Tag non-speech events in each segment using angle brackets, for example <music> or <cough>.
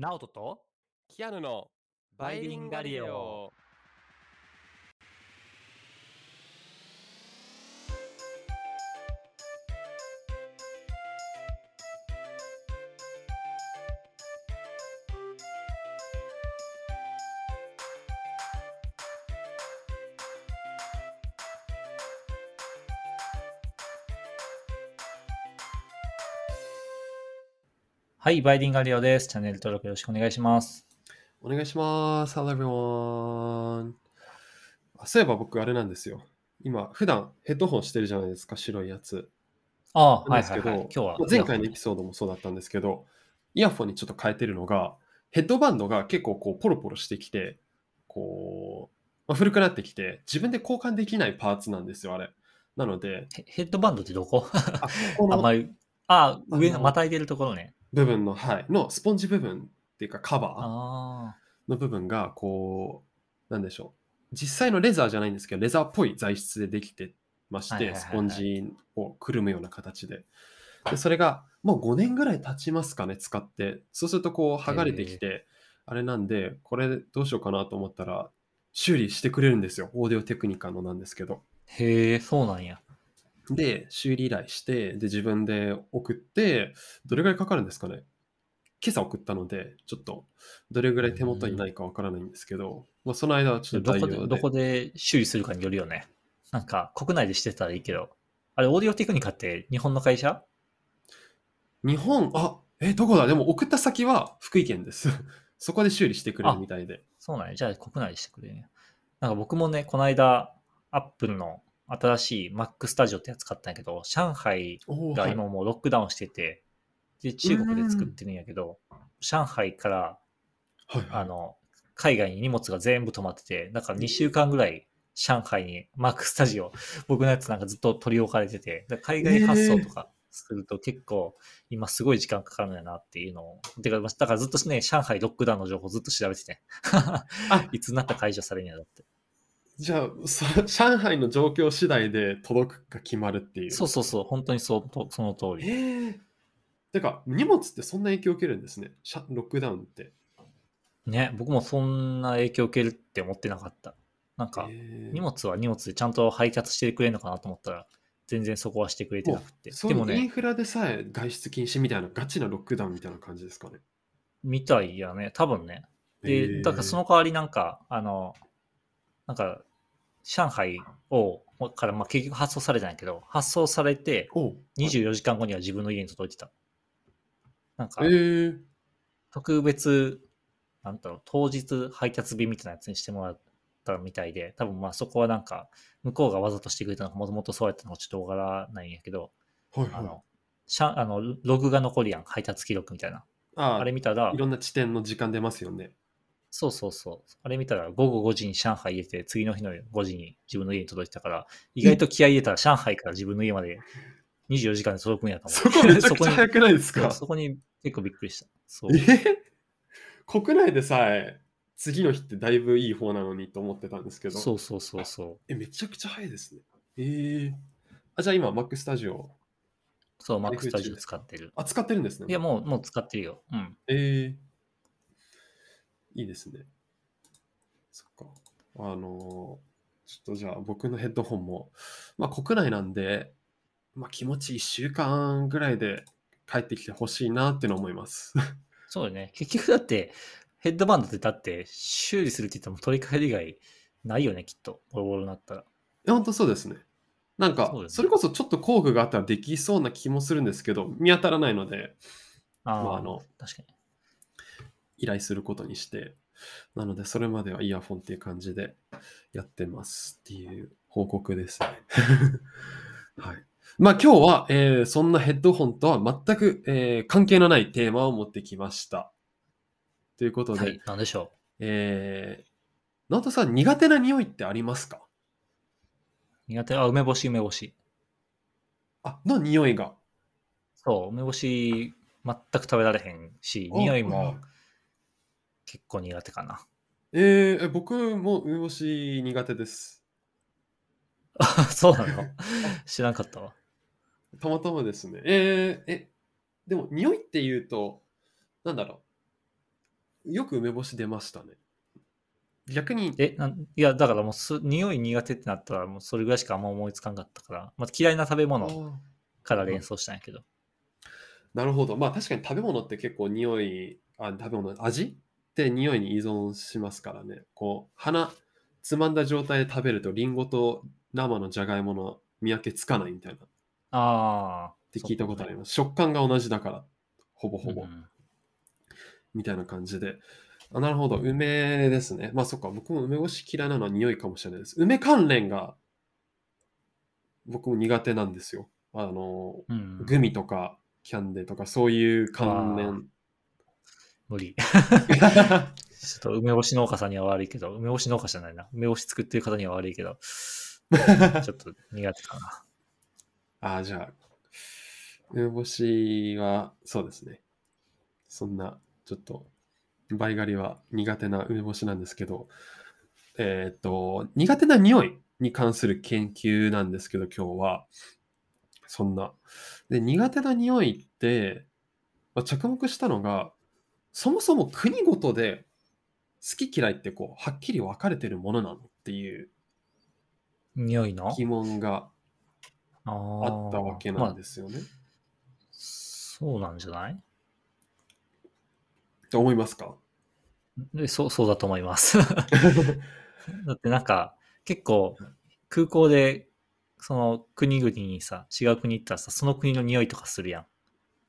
ナオトとキアヌのバイリンガリオ。はい、バイリンガリオです。チャンネル登録よろしくお願いします。お願いします。Hello everyone. あそういえば僕あれなんですよ。今、普段ヘッドホンしてるじゃないですか、白いやつ。ああ、はいはいはい。今日は。前回のエピソードもそうだったんですけど、イヤホンにちょっと変えてるのが、ヘッドバンドが結構こうポロポロしてきて、こう、まあ、古くなってきて、自分で交換できないパーツなんですよ、あれ。なので、ヘヘッドバンドってどこ？<laughs> あここのあんまり。ああ、上のまたいでるところね。部分の、はい、のスポンジ部分っていうかカバー。あの部分がこうなんでしょう。実際のレザーじゃないんですけどレザーっぽい材質でできてましてはいはいはいはい。スポンジをくるむような形で。でそれがもう5年ぐらい経ちますかね使って。そうするとこう剥がれてきてあれなんでこれどうしようかなと思ったら修理してくれるんですよ。オーディオテクニカのなんですけど。あ。へえ、そうなんや。で修理依頼してで自分で送ってどれぐらいかかるんですかね？今朝送ったので、ちょっとどれぐらい手元にないかわからないんですけど、まあ、その間はちょっと。どこで、どこで修理するかによるよね。なんか、国内でしてたらいいけど。あれ、オーディオテクニカって日本の会社？日本、あ、え、どこだ？でも送った先は福井県です。<laughs> そこで修理してくれるみたいで。そうなんや。じゃあ国内でしてくれるんや。なんか僕もね、この間、アップルの新しい Mac Studio ってやつ買ったんやけど、上海が今もうロックダウンしてて、で、中国で作ってるんやけど、上海から、はいはい。あの、海外に荷物が全部止まってて、だから2週間ぐらい上海に Mac Studio、<laughs> 僕のやつなんかずっと取り置かれてて、海外発送とかすると結構今すごい時間かかるんやなっていうのを、てか、だからずっとね、上海ロックダウンの情報ずっと調べてて、<laughs> いつになったら解除されるんやだって。じゃあそ、<laughs> 上海の状況次第で届くか決まるっていう。そうそうそう、本当にそうとその通えり。ー、てか、荷物ってそんな影響を受けるんですね。シャロックダウンって。ね、僕もそんな影響を受けるって思ってなかった。なんか、えー荷物は荷物でちゃんと配達してくれるのかなと思ったら、全然そこはしてくれてなくて。そういうインでもね、フラでさえ外出禁止みたいなガチなロックダウンみたいな感じですかね。みたいやね、多分ね。で、えーだからその代わりなんか、あの、なんか、上海を、から、まあ、結局発送されたんやけど、発送されて、おう24時間後には自分の家に届いてた。なんかえ、ー、特別、なんだろう、当日配達便みたいなやつにしてもらったみたいで、多分まあそこはなんか、向こうがわざとしてくれたのか、もともとそうやったのかちょっとわからないんやけど、はいはい。あの、しゃあのログが残るやん、配達記録みたいな。ああれ見たらい、ろんな地点の時間出ますよね。そうそうそう。あれ見たら午後5時に上海入れて、次の日の5時に自分の家に届いてたから、意外と気合い入れたら上海から自分の家まで24時間で届くんやと思 <laughs> そこめちゃくちゃ早くくないですか？そこに結構びっくりした。そう。え？国内でさえ次の日ってだいぶいい方なのにと思ってたんですけど、そうそうそうそう。えめちゃくちゃ早いですね。えー、あじゃあ今 Mac Studio そう、台 Mac 風 Studio 中です使ってる。あ使ってるんですね。いや、もう、もう使ってるよ。うん。えー、いいですね。そっか。あのーちょっとじゃあ僕のヘッドホンも、まあ国内なんで、まあ気持ち1週間ぐらいで帰ってきてほしいなっていうのを思います。そうよね。結局だって、ヘッドバンドってだって、修理するって言っても取り替える以外ないよね、きっと。ボロボロになったら。いや、本当そうですね。なんか、そねそれこそちょっと工具があったらできそうな気もするんですけど、見当たらないので、ああ、まああの確かに。依頼することにして、なので、それまではイヤフォンっていう感じでやってますっていう報告ですね。<laughs> はい。まあ今日は、えーそんなヘッドホンとは全く、えー関係のないテーマを持ってきました。ということで、はい、なんでしょえー、直人さん、苦手な匂いってありますか？う。苦手、あ、梅干し、梅干し。あ、の匂いが。そう、梅干し、全く食べられへんし、あ匂いも結構苦手かな。えー、え僕も梅干し苦手です。あ <laughs> そうなの？知らんかったわ。たまたまですね。えー、え、でも匂いっていうと、なんだろよく梅干し出ましたね。逆に、え、なんいや、だからもうす、匂い苦手ってなったら、もうそれぐらいしかあんま思いつかんかったから、まあ、嫌いな食べあ物ーから連想したんやけど。なるほど。まあ確かに食べ物って結構匂い、あ食べ物、味って匂いに依存しますからね。こう、鼻つまんだ状態で食べると、リンゴと生のじゃがいもの見分けつかないみたいなっああ。て聞いたことあります。食感が同じだから、ほぼほぼ。うんみたいな感じで。あなるほど。梅ですね。まあそっか。僕も梅干し嫌いなのは匂いかもしれないです。梅関連が僕も苦手なんですよ。あの、うん。グミとかキャンデーとかそういう関連。無理。<laughs> ちょっと梅干し農家さんには悪いけど、梅干し農家じゃないな。梅干し作ってる方には悪いけど、<laughs> ちょっと苦手かな。ああ、じゃあ、梅干しは、そうですね。そんな、ちょっと、倍狩りは苦手な梅干しなんですけど、えーっと、苦手な匂いに関する研究なんですけど、今日は、そんな。で、苦手な匂いって、まあ着目したのが、そもそも国ごとで好き嫌いってこう、はっきり分かれてるものなのっていう匂いの？疑問がああったわけなんですよね。そうなんじゃない？って思いますか？でそう、そうだと思います。<laughs> だってなんか、結構、空港で、その国々にさ、違う国行ったらさ、その国の匂いとかするやん。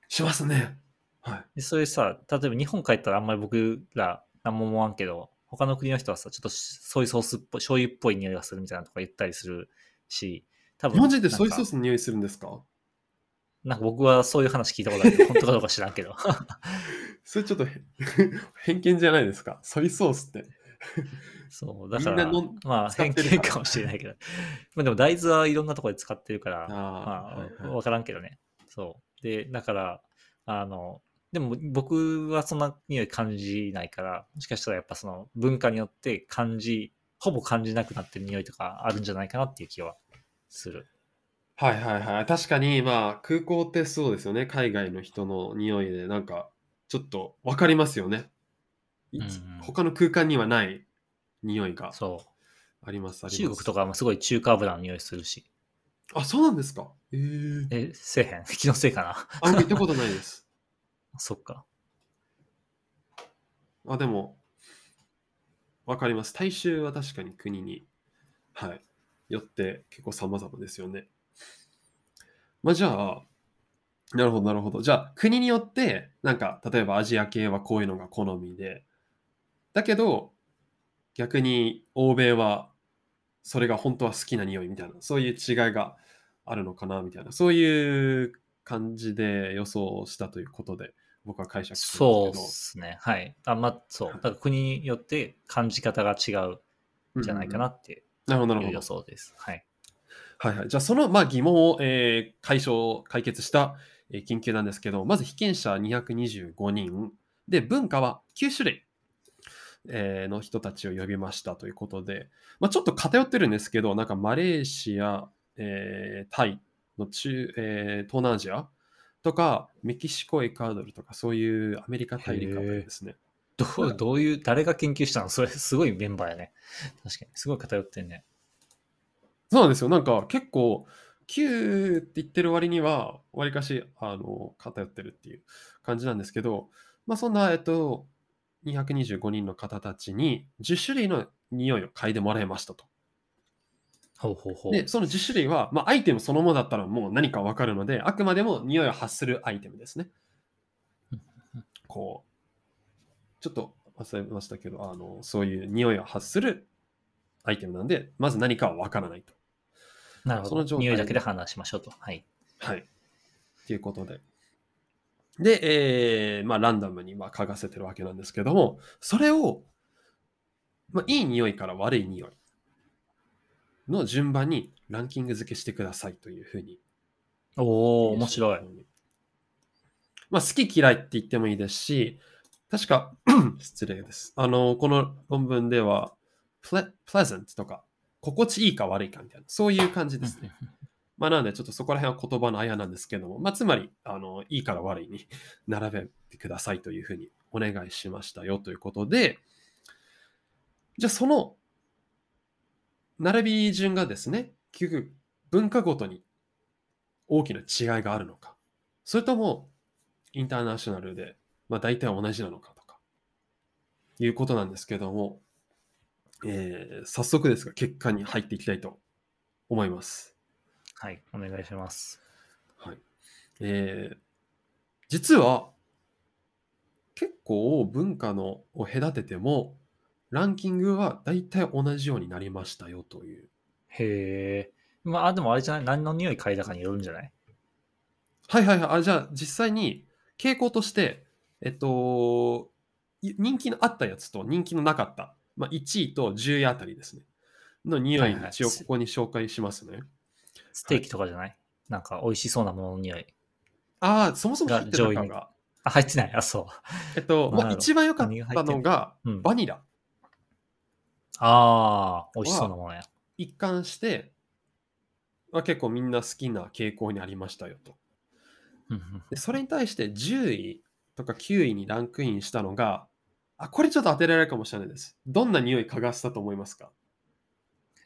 しますね。はい。で、それさ、例えば日本帰ったらあんまり僕ら何も思わんけど、他の国の人はさ、ちょっとソイソースっぽい、醤油っぽい匂いがするみたいなとか言ったりするし、多分日本人ってソイソースの匂いするんですか？なんか僕はそういう話聞いたことあるけど、本当かどうか知らんけど。<laughs> それちょっとへ <laughs> 偏見じゃないですか？ソイソースって。<laughs> そう、だから、みんなのまあ偏見かもしれないけど。まあでも大豆はいろんなところで使ってるから、あまあ、あ、はいはいわからんけどね。そう。で、だから、あの、でも僕はそんな匂い感じないから、もしかしたらやっぱその文化によって感じ、ほぼ感じなくなってる匂いとかあるんじゃないかなっていう気はする。はいはいはい。確かに、まあ、空港ってそうですよね。海外の人の匂いで、なんか、ちょっとわかりますよね。いうんうん他の空間にはない匂いがそあります、あう。ります。中国とかもすごい中華油の匂いするし。あ、そうなんですか？えー、え、せえへん <laughs> 気のせいかなあ、僕行ったことないです。そっか。まあ、でも、わかります。大衆は確かに国に、はい、よって結構様々ですよね。まあじゃあ、なるほど、なるほど。じゃあ、国によって、なんか、例えばアジア系はこういうのが好みで、だけど、逆に欧米は、それが本当は好きな匂いみたいな、そういう違いがあるのかな、みたいな、そういう感じで予想したということで、僕は解釈してそうるんでですすね。はい。あ、まあ、そう。はいだから国によって感じ方が違うじゃないかなってなるほど、なるいう予。想です。はい。はいはい。じゃあ、その、まあ、疑問を、えー解消、解決した、えー研究なんですけど、まず被験者225人、で、文化は9種類、えーの人たちを呼びましたということで、まあ、ちょっと偏ってるんですけど、なんかマレーシア、えータイの中、えー東南アジアとか、メキシコ、エクアドルとか、そういうアメリカ大陸あたりですね。どう、どういう、誰が研究したの？それ、すごいメンバーやね。確かに。すごい偏ってんね。そうなんですよ。なんか結構、9って言ってる割には、わりかし、あの、偏ってるっていう感じなんですけど、まあそんな、えっと、225人の方たちに10種類の匂いを嗅いでもらいましたと。ほうほうほう。で、その10種類は、まあアイテムそのものだったらもう何かわかるので、あくまでも匂いを発するアイテムですね。こう、ちょっと忘れましたけど、あの、そういう匂いを発するアイテムなんで、まず何かはわからないと。なるほど。匂いだけで判断しましょうと。はい。はい。っていうことで。で、えーまあ、ランダムにまあ嗅がせてるわけなんですけども、それを、まあ、いい匂いから悪い匂いの順番にランキング付けしてくださいというふうに。おお面白い。。まあ、好き嫌いって言ってもいいですし、確か、<clears throat> 失礼です。あの、この論文では、プレゼントとか、心地いいか悪いかみたいな、そういう感じですね。まあ、なので、ちょっとそこら辺は言葉のあやなんですけども、まあ、つまり、あの、いいから悪いに <laughs> 並べてくださいというふうにお願いしましたよということで、じゃあその並び順がですね、結局文化ごとに大きな違いがあるのか、それともインターナショナルで、まあ、大体同じなのかとか、いうことなんですけども、えー早速ですが結果に入っていきたいと思います。はい、お願いします。はい。えー実は、結構文化のを隔てても、ランキングは大体同じようになりましたよという。へえ。まあ、あでもあれじゃない？何の匂い嗅いだかによるんじゃない？はいはいはい。あじゃあ実際に傾向として、えっと、い人気のあったやつと人気のなかった、まあ、1位と10位あたりですね。の匂はいはいい一応ここに紹介しますね。ステーキとかじゃない、なんか美味しそうなものの匂い。ああ、そもそも入ってたが上位にのが、あ、入ってない。あ、そう。えっと、まあ、一番良かったのがうんバニラ。ああ、美味しそうなものや。一貫して、まあ、結構みんな好きな傾向にありましたよと。でそれに対して10位とか9位にランクインしたのが、あ、これちょっと当てられるかもしれないです。どんな匂い嗅がせたと思いますか？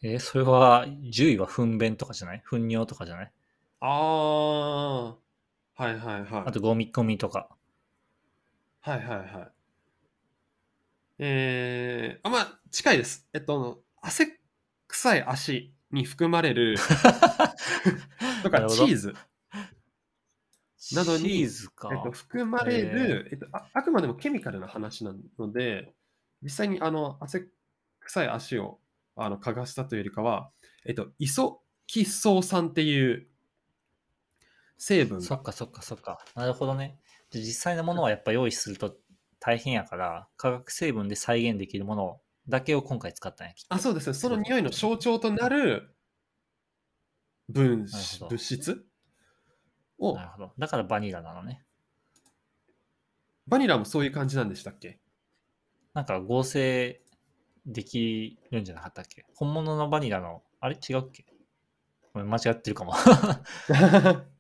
えーそれは、10位は糞便とかじゃない？糞尿とかじゃない？ああ、はいはいはい。あと、ゴミゴミとか。はいはいはい。えー、あ、まあ、近いです。えっと、汗臭い足に含まれる <laughs> とかチーズ、などにチーズか。えっと、含まれる、えっとあ、あくまでもケミカルな話なので、実際にあの汗臭い足をあの嗅がしたというよりかは、えっと、イソキッソー酸っていう成分がそっかそっかそっか。なるほどね。で実際のものはやっぱ用意すると大変やから、化学成分で再現できるものだけを今回使ったんや、きっとあ、そうですね。その匂いの象徴となる分子物質？をなるほど。だからバニラなのね。バニラもそういう感じなんでしたっけ？なんか合成できるんじゃなかったっけ？本物のバニラの、あれ？違うっけ？ごめん間違ってるかも。<laughs>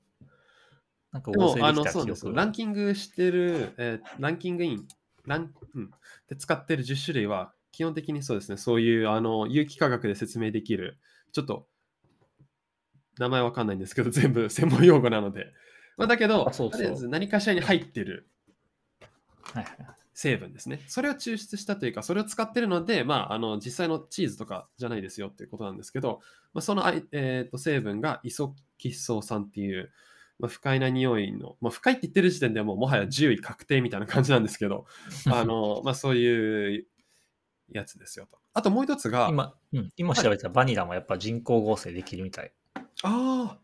なんかで合成も、あの、できた記。憶ランキングしてる、えーランキングイン、ラン、うん、で使ってる10種類は、基本的にそうですね、そういう、あの、有機化学で説明できる、ちょっと、名前わかんないんですけど、<laughs> 全部専門用語なので。まあ、だけど、あそうそうとりあえず何かしらに入ってる成分ですね。それを抽出したというか、それを使ってるので、まあ、あの実際のチーズとかじゃないですよっていうことなんですけど、まあ、そのあい、えーと成分がイソキッソー酸っていう、まあ、不快な匂いの、まあ、不快って言ってる時点でもうもはや10位確定みたいな感じなんですけど、あのまあ、そういうやつですよと。あともう一つが、今、うん、今調べたらバニラもやっぱ人工合成できるみたい。ああ、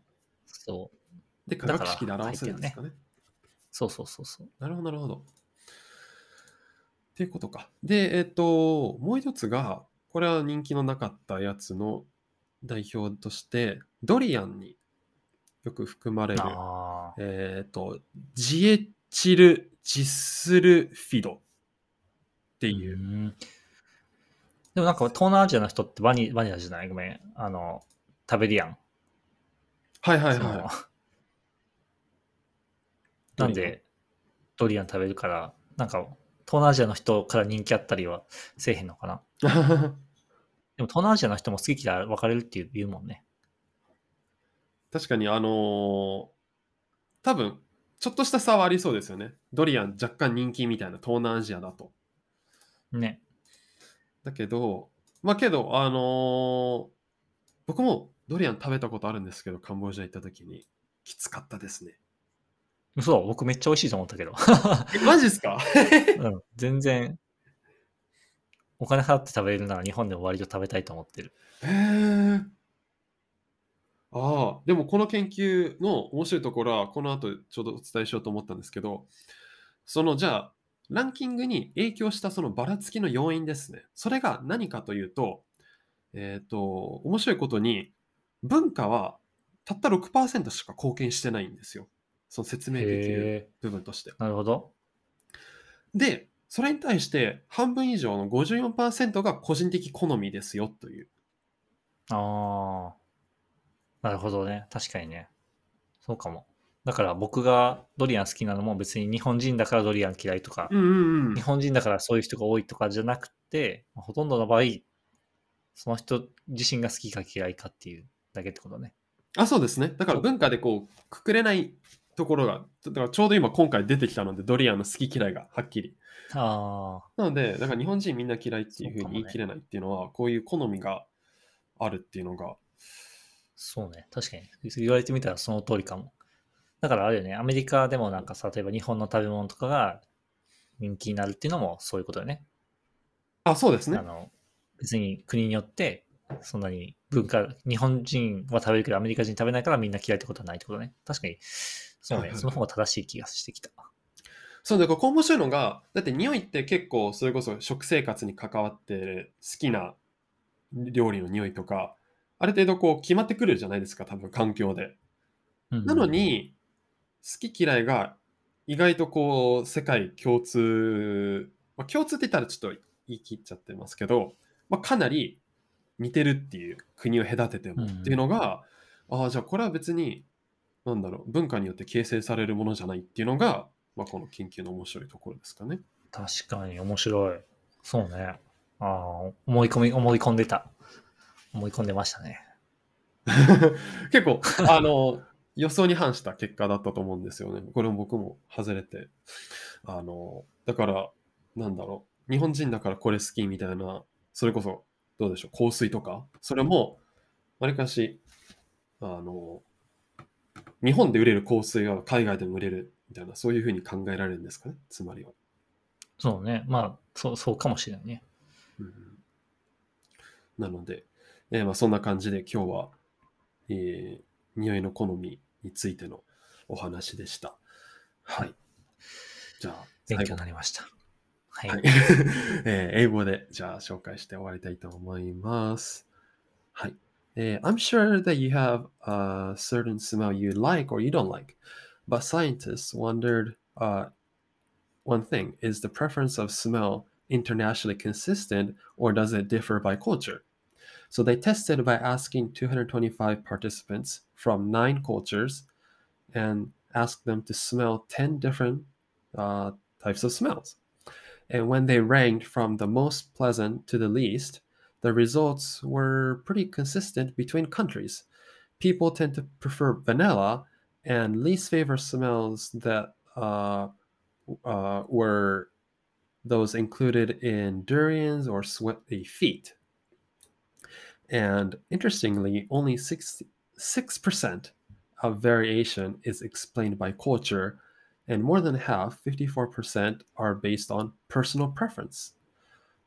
そう。で、化学式で表せるんですかね。そうそうそうそう。なるほど、なるほど。っていうことか。で、えっ、と、もう一つが、これは人気のなかったやつの代表として、ドリアンによく含まれる。えっ、と、ジエチルジスルフィドっていうう。んでもなんか東南アジアの人ってバニバニラじゃない？ごめん。あの、食べるやん。はいはいはなんでドリアン食べるから、なんか東南アジアの人から人気あったりはせえへんのかな？い。<laughs> でも東南アジアの人も好き嫌い分かれるっていう言うもんね。確かに、あのー多分、ちょっとした差はありそうですよね。ドリアン若干人気みたいな東南アジアだと。ね。だけど、まあけど、あのー僕もドリアン食べたことあるんですけど、カンボジア行った時に、きつかったですね。そう、僕めっちゃ美味しいと思ったけど。え、マジっすか？<laughs> うん、全然、お金払って食べれるなら日本でも割と食べたいと思ってる。へえ。ああ、でもこの研究の面白いところは、この後ちょうどお伝えしようと思ったんですけど、そのじゃあ、ランキングに影響したそのばらつきの要因ですね。それが何かというと、えっ、と、面白いことに、文化はたった6%しか貢献してないんですよ。その説明できるへ部分として。え、なるほど。で、それに対して半分以上の54%が個人的好みですよという。ああ。なるほどね。確かにね。そうかも。だから僕がドリアン好きなのも別に日本人だからドリアン嫌いとか、うんうんうん日。本人だからそういう人が多いとかじゃなくて、ほとんどの場合、その人自身が好きか嫌いかっていうだけってことね。あ、そうですね。だから文化でこう、くくれないところが、だからちょうど今今回出てきたので、ドリアンの好き嫌いがはっきり。ああ、なので、だから日本人みんな嫌いっていうふうに言い切れないっていうのは、こういう好みがあるっていうのが、そうね。確かに。言われてみたらその通りかも。だからあれよね、アメリカでもなんかさ、例えば日本の食べ物とかが人気になるっていうのもそういうことよね。あ、そうですねあ。の別に国によってそんなに文化、日本人は食べるけどアメリカ人食べないからみんな嫌いってことはないってことね。確かに、そうね、はいはいはいその方が正しい気がしてきた。そうで、ここ面白いのが、だって匂いって結構それこそ食生活に関わってる好きな料理の匂いとか、ある程度こう決まってくるじゃないですか、多分環境で。うんなの、に、好き嫌いが意外とこう世界共通、まあ、共通って言ったらちょっと言い切っちゃってますけど、まあ、かなり似てるっていう国を隔ててもうんっていうのが、ああ、じゃあこれは別に、なんだろう、文化によって形成されるものじゃないっていうのが、まあ、この研究の面白いところですかね。確かに面白い。そうね。ああ、思い込み、思い込んでた。思い込んでましたね。<laughs> 結構、あの、予想に反した結果だったと思うんですよね。これも僕も外れて。あの、だから、なんだろう。日本人だからこれ好きみたいな、それこそ、どうでしょう、香水とか、それも、わりかし、あの、日本で売れる香水が海外でも売れるみたいな、そういうふうに考えられるんですかね、つまりは。そうね。まあ、そう、そうかもしれないね。うんなので、えーまあ、そんな感じで今日は、えー匂いの好みについてのお話でした。はい。じゃあ、勉強になりました。はい。はいえー英語でじゃあ紹介して終わりたいと思います。はい。えー I'm sure that you have a certain smell you like or you don't like, but scientists wondered uh, one thing is the preference of smell internationally consistent or does it differ by culture? So they tested by asking 225 participants from nine cultures and asked them to smell 10 different uh, types of smells. And when they ranked from the most pleasant to the least, the results were pretty consistent between countries. People tend to prefer vanilla, and least favorite smells that uh, uh, were those included in durians or sweaty feet. And interestingly, only 66% of variation is explained by culture, and more than half, 54%, are based on personal preference.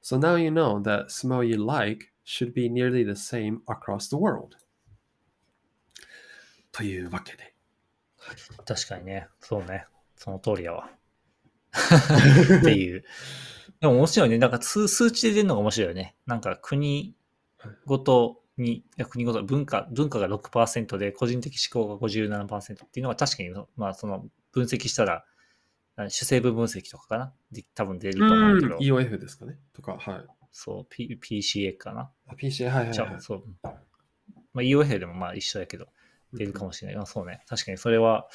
So now you know that smell you like should be nearly the same across the world. というわけで。確かにね。そうね。その通りやわ。っていう。でも面白いね。なんか数数値で出るのが面白いよね。なんか国 <laughs> ごとに、国ごと文化、文化が6%で、個人的思考が57%っていうのが確かに、まあその分析したら、あ主成分分析とかかなで多分出ると思うけど、EOF ですかねとか、はい。そう、P、PCA かな。あ PCA、はいはいはい。そう。まあ EOF でもまあ一緒やけど、出るかもしれない。あそうね。確かにそれは、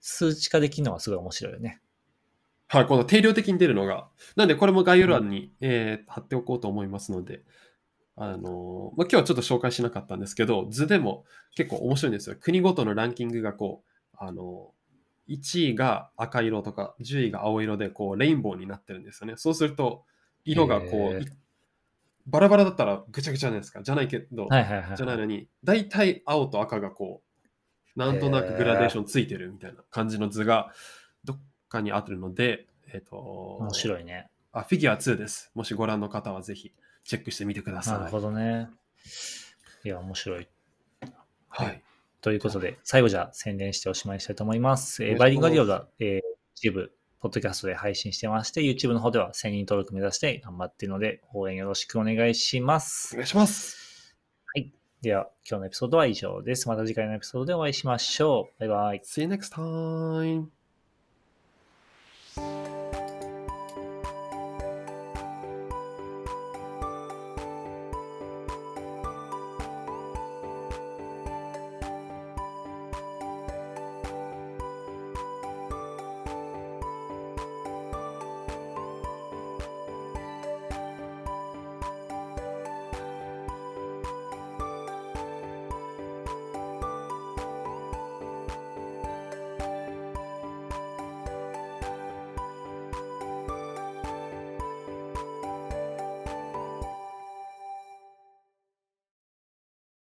数値化できるのがすごい面白いよね。はい、この定量的に出るのが。なんで、これも概要欄に、えー貼っておこうと思いますので、あのーまあ、今日はちょっと紹介しなかったんですけど、図でも結構面白いんですよ。国ごとのランキングがこう、あのー1位が赤色とか、10位が青色で、こう、レインボーになってるんですよね。そうすると、色がこへうバラバラだったらぐちゃぐちゃじゃないですか。じゃないけど、はいはいはい。じゃないのに、大体青と赤がこう、なんとなくグラデーションついてるみたいな感じの図がどっかにあるので、えっ、と、面白いね。あ、フィギュア2です。もしご覧の方はぜひチェックしてみてください。なるほどね。いや、面白い。はい。ということで、最後じゃあ宣伝しておしまいにしたいと思います。えーバイリンガルディオが、えー、YouTube、ポッドキャストで配信してまして、YouTube の方では1000人登録目指して頑張っているので、応援よろしくお願いしまおす。願いします。では、今日のエピソードは以上です。また次回のエピソードでお会いしましょう。バイバイ。See you next time.